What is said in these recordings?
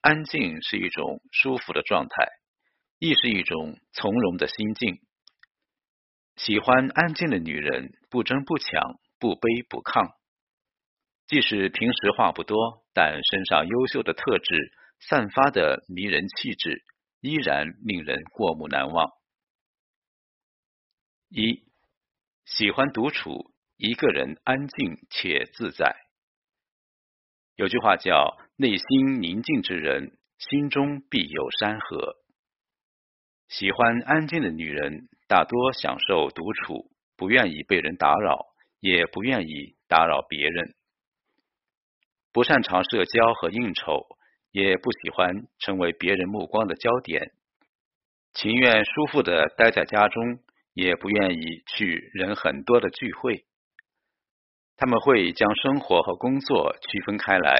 安静是一种舒服的状态，亦是一种从容的心境。喜欢安静的女人，不争不抢，不卑不亢。即使平时话不多，但身上优秀的特质散发的迷人气质，依然令人过目难忘。一喜欢独处，一个人安静且自在。有句话叫“内心宁静之人，心中必有山河”。喜欢安静的女人，大多享受独处，不愿意被人打扰，也不愿意打扰别人。不擅长社交和应酬，也不喜欢成为别人目光的焦点，情愿舒服的待在家中，也不愿意去人很多的聚会。他们会将生活和工作区分开来，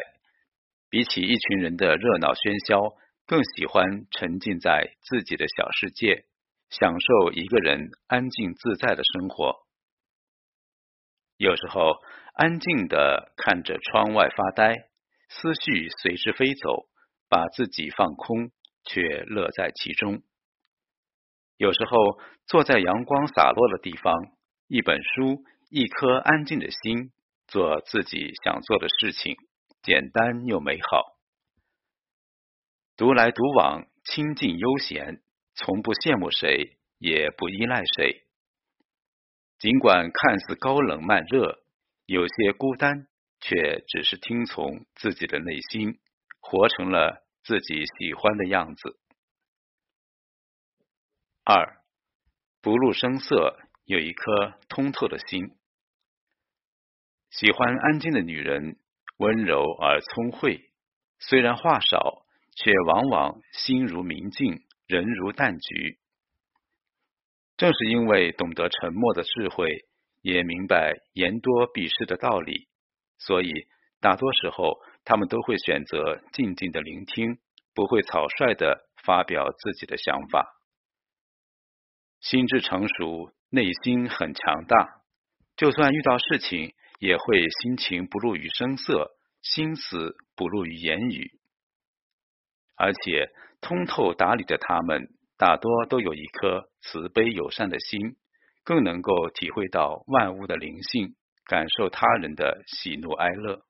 比起一群人的热闹喧嚣，更喜欢沉浸在自己的小世界，享受一个人安静自在的生活。有时候，安静的看着窗外发呆，思绪随之飞走，把自己放空，却乐在其中。有时候，坐在阳光洒落的地方，一本书。一颗安静的心，做自己想做的事情，简单又美好。独来独往，清静悠闲，从不羡慕谁，也不依赖谁。尽管看似高冷慢热，有些孤单，却只是听从自己的内心，活成了自己喜欢的样子。二，不露声色，有一颗通透的心。喜欢安静的女人，温柔而聪慧。虽然话少，却往往心如明镜，人如淡菊。正是因为懂得沉默的智慧，也明白言多必失的道理，所以大多时候，他们都会选择静静的聆听，不会草率的发表自己的想法。心智成熟，内心很强大，就算遇到事情。也会心情不露于声色，心思不露于言语，而且通透达理的他们，大多都有一颗慈悲友善的心，更能够体会到万物的灵性，感受他人的喜怒哀乐。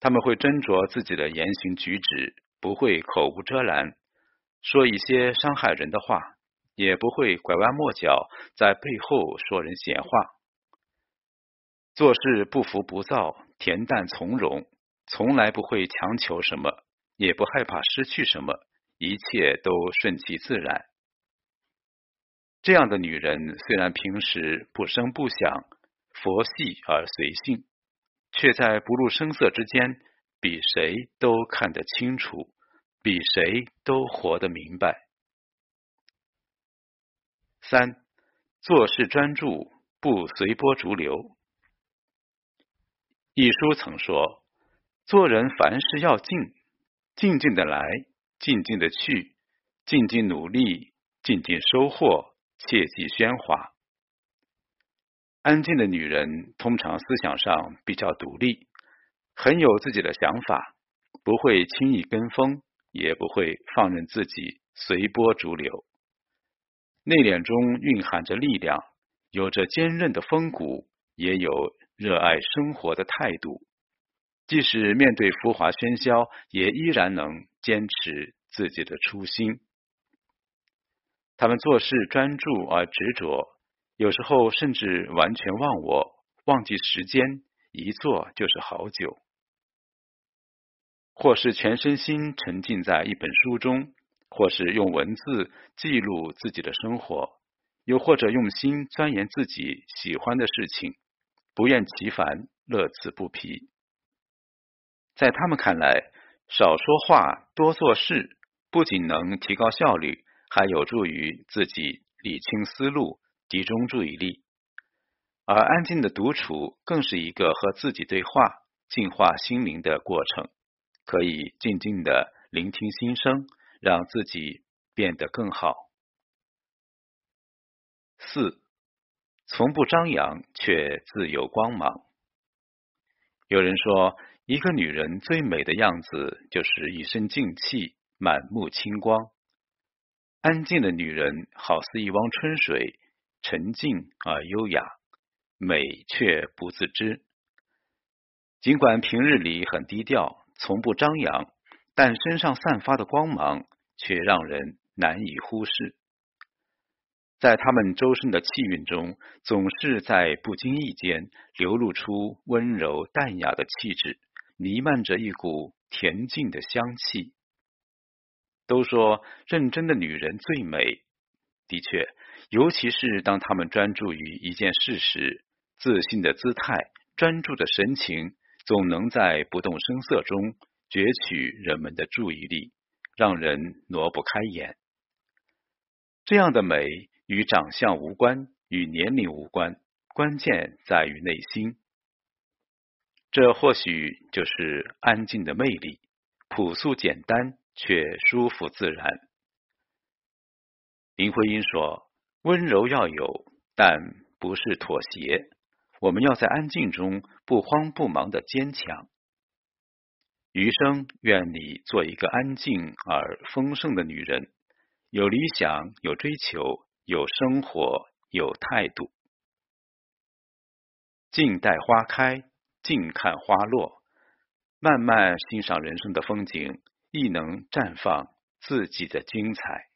他们会斟酌自己的言行举止，不会口无遮拦，说一些伤害人的话，也不会拐弯抹角在背后说人闲话。做事不浮不躁，恬淡从容，从来不会强求什么，也不害怕失去什么，一切都顺其自然。这样的女人虽然平时不声不响，佛系而随性，却在不露声色之间，比谁都看得清楚，比谁都活得明白。三，做事专注，不随波逐流。一书曾说：“做人凡事要静，静静的来，静静的去，静静努力，静静收获，切忌喧哗。”安静的女人通常思想上比较独立，很有自己的想法，不会轻易跟风，也不会放任自己随波逐流。内敛中蕴含着力量，有着坚韧的风骨，也有。热爱生活的态度，即使面对浮华喧嚣，也依然能坚持自己的初心。他们做事专注而执着，有时候甚至完全忘我，忘记时间，一坐就是好久。或是全身心沉浸在一本书中，或是用文字记录自己的生活，又或者用心钻研自己喜欢的事情。不厌其烦，乐此不疲。在他们看来，少说话，多做事，不仅能提高效率，还有助于自己理清思路、集中注意力。而安静的独处，更是一个和自己对话、净化心灵的过程。可以静静的聆听心声，让自己变得更好。四。从不张扬，却自有光芒。有人说，一个女人最美的样子，就是一身静气，满目清光。安静的女人，好似一汪春水，沉静而优雅，美却不自知。尽管平日里很低调，从不张扬，但身上散发的光芒却让人难以忽视。在他们周身的气韵中，总是在不经意间流露出温柔淡雅的气质，弥漫着一股恬静的香气。都说认真的女人最美，的确，尤其是当她们专注于一件事时，自信的姿态、专注的神情，总能在不动声色中攫取人们的注意力，让人挪不开眼。这样的美。与长相无关，与年龄无关，关键在于内心。这或许就是安静的魅力，朴素简单却舒服自然。林徽因说：“温柔要有，但不是妥协。我们要在安静中不慌不忙的坚强。”余生愿你做一个安静而丰盛的女人，有理想，有追求。有生活，有态度。静待花开，静看花落，慢慢欣赏人生的风景，亦能绽放自己的精彩。